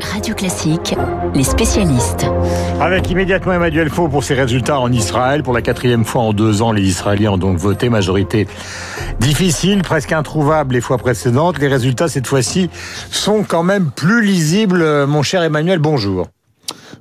Radio Classique, les spécialistes. Avec immédiatement Emmanuel Faux pour ses résultats en Israël. Pour la quatrième fois en deux ans, les Israéliens ont donc voté. Majorité difficile, presque introuvable les fois précédentes. Les résultats, cette fois-ci, sont quand même plus lisibles. Mon cher Emmanuel, bonjour.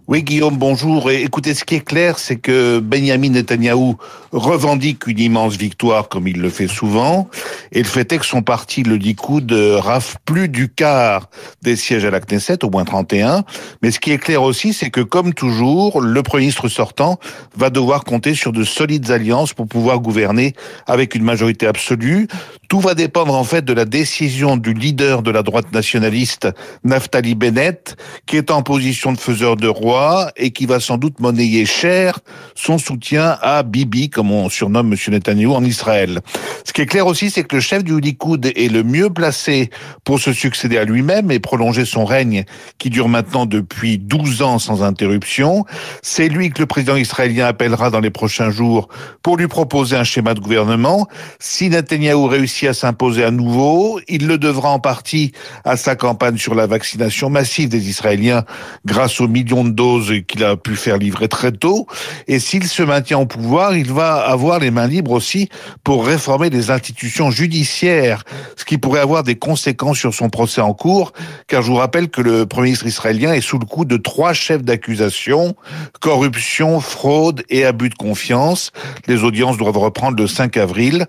Oui, Guillaume, bonjour. Écoutez, ce qui est clair, c'est que Benjamin Netanyahou revendique une immense victoire, comme il le fait souvent. Et le fait est que son parti, le Likoud, rafle plus du quart des sièges à la Knesset, au moins 31. Mais ce qui est clair aussi, c'est que, comme toujours, le Premier ministre sortant va devoir compter sur de solides alliances pour pouvoir gouverner avec une majorité absolue. Tout va dépendre, en fait, de la décision du leader de la droite nationaliste, Naftali Bennett, qui est en position de faiseur de roi et qui va sans doute monnayer cher son soutien à Bibi, comme on surnomme M. Netanyahu en Israël. Ce qui est clair aussi, c'est que le chef du Likoud est le mieux placé pour se succéder à lui-même et prolonger son règne qui dure maintenant depuis 12 ans sans interruption. C'est lui que le président israélien appellera dans les prochains jours pour lui proposer un schéma de gouvernement. Si Netanyahu réussit à s'imposer à nouveau, il le devra en partie à sa campagne sur la vaccination massive des Israéliens grâce aux millions de doses qu'il a pu faire livrer très tôt. Et s'il se maintient au pouvoir, il va avoir les mains libres aussi pour réformer les institutions judiciaires, ce qui pourrait avoir des conséquences sur son procès en cours, car je vous rappelle que le Premier ministre israélien est sous le coup de trois chefs d'accusation, corruption, fraude et abus de confiance. Les audiences doivent reprendre le 5 avril.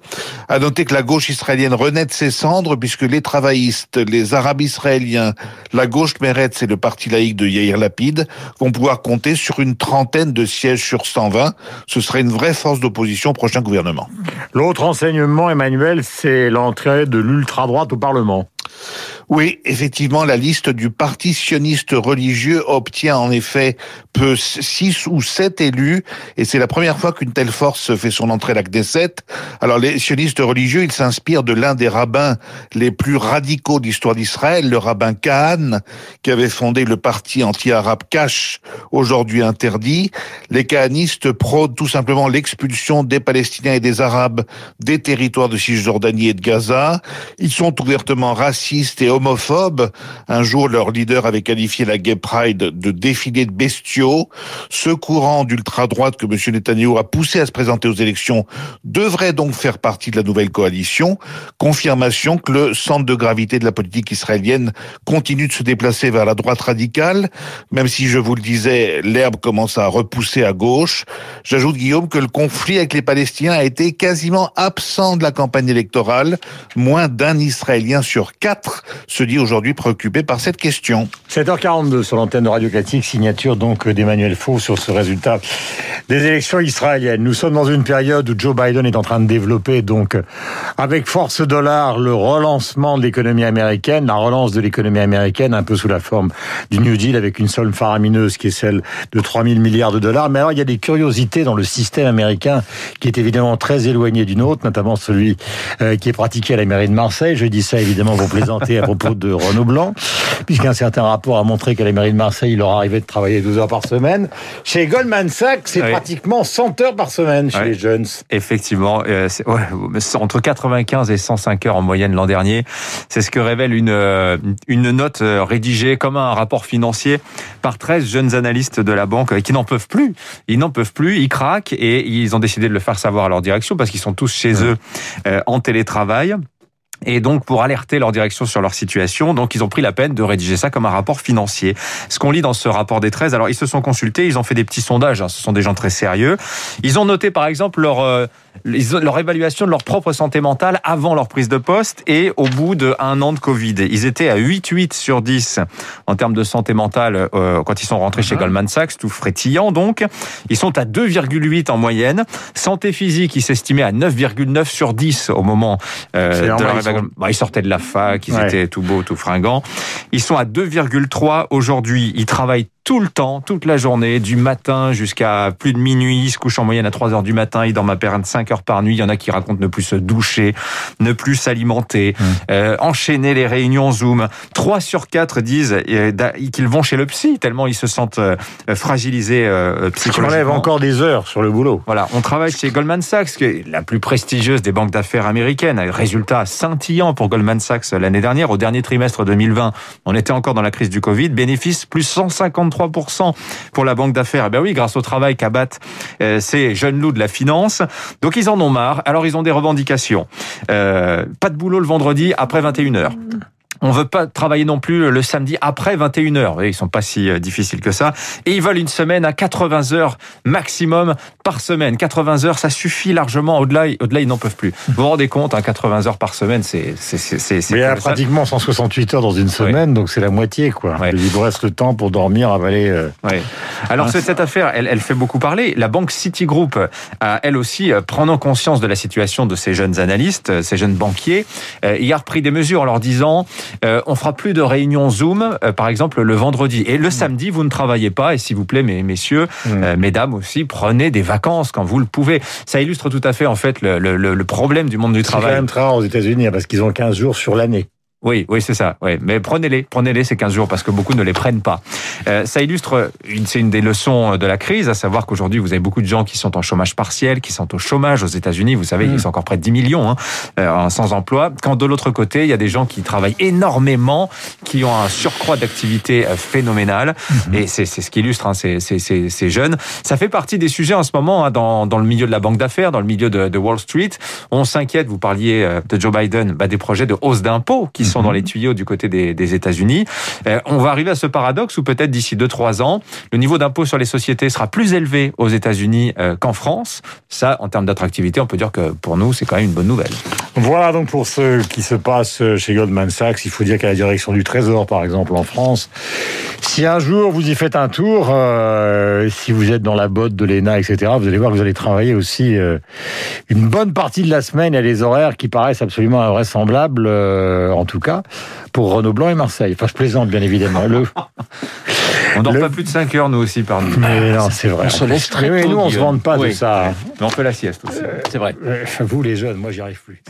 À noter que la gauche israélienne renaît de ses cendres, puisque les travaillistes, les arabes israéliens, la gauche Meretz et le parti laïque de Yair Lapid vont pouvoir compter sur une trentaine de sièges sur 120. Ce serait une vraie force d'opposition au prochain gouvernement. L'autre enseignement, Emmanuel, c'est l'entrée de l'ultra-droite au Parlement. Oui, effectivement, la liste du parti sioniste religieux obtient en effet peu six ou sept élus, et c'est la première fois qu'une telle force fait son entrée à la Knesset. Alors, les sionistes religieux, ils s'inspirent de l'un des rabbins les plus radicaux d'histoire d'Israël, le rabbin Kahan, qui avait fondé le parti anti-arabe Kash, aujourd'hui interdit. Les kahanistes prônent tout simplement l'expulsion des Palestiniens et des Arabes des territoires de Cisjordanie et de Gaza. Ils sont ouvertement racistes et homophobes. Un jour, leur leader avait qualifié la Gay Pride de défilé de bestiaux. Ce courant d'ultra-droite que M. Netanyahu a poussé à se présenter aux élections devrait donc faire partie de la nouvelle coalition. Confirmation que le centre de gravité de la politique israélienne continue de se déplacer vers la droite radicale, même si, je vous le disais, l'herbe commence à repousser à gauche. J'ajoute, Guillaume, que le conflit avec les Palestiniens a été quasiment absent de la campagne électorale. Moins d'un Israélien sur quatre se dit aujourd'hui préoccupé par cette question. 7h42 sur l'antenne de Radio Classique, signature donc d'Emmanuel Faux sur ce résultat des élections israéliennes. Nous sommes dans une période où Joe Biden est en train de développer donc avec force dollar le relancement de l'économie américaine, la relance de l'économie américaine un peu sous la forme du New Deal avec une somme faramineuse qui est celle de 3 000 milliards de dollars. Mais alors il y a des curiosités dans le système américain qui est évidemment très éloigné du nôtre, notamment celui euh, qui est pratiqué à la mairie de Marseille. Je dis ça évidemment pour plaisanter à propos de Renaud Blanc, puisqu'un certain rapport a montré qu'à la mairie de Marseille, il leur arrivait de travailler 12 heures par semaine. Chez Goldman Sachs, c'est pratiquement 100 heures par semaine chez les jeunes. Effectivement, euh, ouais, entre 95 et 105 heures en moyenne l'an dernier. C'est ce que révèle une, euh, une note euh, rédigée comme un rapport financier par 13 jeunes analystes de la banque qui n'en peuvent plus. Ils n'en peuvent plus, ils craquent et ils ont décidé de le faire savoir à leur direction parce qu'ils sont tous chez eux en télétravail. Et donc, pour alerter leur direction sur leur situation, donc ils ont pris la peine de rédiger ça comme un rapport financier. Ce qu'on lit dans ce rapport des 13, alors ils se sont consultés, ils ont fait des petits sondages, hein, ce sont des gens très sérieux. Ils ont noté par exemple leur euh, leur évaluation de leur propre santé mentale avant leur prise de poste et au bout d'un an de Covid. Ils étaient à 8,8 sur 10 en termes de santé mentale euh, quand ils sont rentrés chez uh-huh. Goldman Sachs, tout frétillant donc. Ils sont à 2,8 en moyenne. Santé physique, ils s'estimaient à 9,9 sur 10 au moment euh, de leur évaluation. Bah, ils sortaient de la fac, ils étaient tout beaux, tout fringants. Ils sont à 2,3 aujourd'hui. Ils travaillent tout le temps, toute la journée, du matin jusqu'à plus de minuit. Il se couche en moyenne à 3 heures du matin. Il dort ma période 5 heures par nuit. Il y en a qui racontent ne plus se doucher, ne plus s'alimenter, mmh. euh, enchaîner les réunions Zoom. 3 sur 4 disent euh, qu'ils vont chez le psy tellement ils se sentent euh, fragilisés euh, psychologiquement. On encore des heures sur le boulot. Voilà, on travaille chez Goldman Sachs, qui est la plus prestigieuse des banques d'affaires américaines. Résultat scintillant pour Goldman Sachs l'année dernière. Au dernier trimestre 2020, on était encore dans la crise du Covid. Bénéfice plus 153% pour la banque d'affaires. Eh ben oui, grâce au travail qu'abattent euh, ces jeunes loups de la finance. Donc ils en ont marre. Alors ils ont des revendications. Euh, pas de boulot le vendredi après 21h. On veut pas travailler non plus le samedi après 21h. Ils sont pas si euh, difficiles que ça. Et ils veulent une semaine à 80 heures maximum par semaine. 80 heures, ça suffit largement. Au-delà, au-delà, ils n'en peuvent plus. Vous vous rendez compte, 80 hein, heures par semaine, c'est, c'est, c'est, Mais il y a pratiquement 168 heures dans une semaine, donc c'est la moitié, quoi. Il vous reste le temps pour dormir, avaler. Euh... Alors, cette affaire, elle, elle fait beaucoup parler. La banque Citigroup a, elle aussi, euh, prenant conscience de la situation de ces jeunes analystes, euh, ces jeunes banquiers, il a repris des mesures en leur disant, euh, on fera plus de réunions Zoom, euh, par exemple le vendredi. Et le mm. samedi, vous ne travaillez pas. Et s'il vous plaît, mes, messieurs, mm. euh, mesdames aussi, prenez des vacances quand vous le pouvez. Ça illustre tout à fait en fait le, le problème du monde du travail. C'est quand même très rare aux États-Unis hein, parce qu'ils ont 15 jours sur l'année. Oui, oui, c'est ça. Oui. Mais prenez-les, prenez-les ces 15 jours parce que beaucoup ne les prennent pas. Euh, ça illustre, c'est une des leçons de la crise, à savoir qu'aujourd'hui, vous avez beaucoup de gens qui sont en chômage partiel, qui sont au chômage aux États-Unis. Vous savez, mmh. ils sont encore près de 10 millions hein, euh, sans emploi. Quand de l'autre côté, il y a des gens qui travaillent énormément, qui ont un surcroît d'activité euh, phénoménal. Mmh. Et c'est ce qui illustre hein, ces, ces, ces, ces, jeunes. Ça fait partie des sujets en ce moment hein, dans, dans le milieu de la banque d'affaires, dans le milieu de, de Wall Street. On s'inquiète, vous parliez euh, de Joe Biden, bah, des projets de hausse d'impôts qui sont dans les tuyaux du côté des, des États-Unis. Euh, on va arriver à ce paradoxe où peut-être d'ici 2-3 ans, le niveau d'impôt sur les sociétés sera plus élevé aux États-Unis euh, qu'en France. Ça, en termes d'attractivité, on peut dire que pour nous, c'est quand même une bonne nouvelle. Voilà donc pour ce qui se passe chez Goldman Sachs. Il faut dire qu'à la direction du Trésor, par exemple, en France, si un jour vous y faites un tour, euh, si vous êtes dans la botte de l'ENA, etc., vous allez voir que vous allez travailler aussi euh, une bonne partie de la semaine à des horaires qui paraissent absolument invraisemblables, euh, en tout cas, pour Renault Blanc et Marseille. Enfin, je plaisante, bien évidemment. Le... On dort pas plus de 5 heures, nous aussi, par nuit. Mais non, c'est vrai. On se laisse très tôt, Nous, on se vante pas de ça. Mais on fait la sieste aussi. c'est vrai. Vous, les jeunes, moi, j'y arrive plus.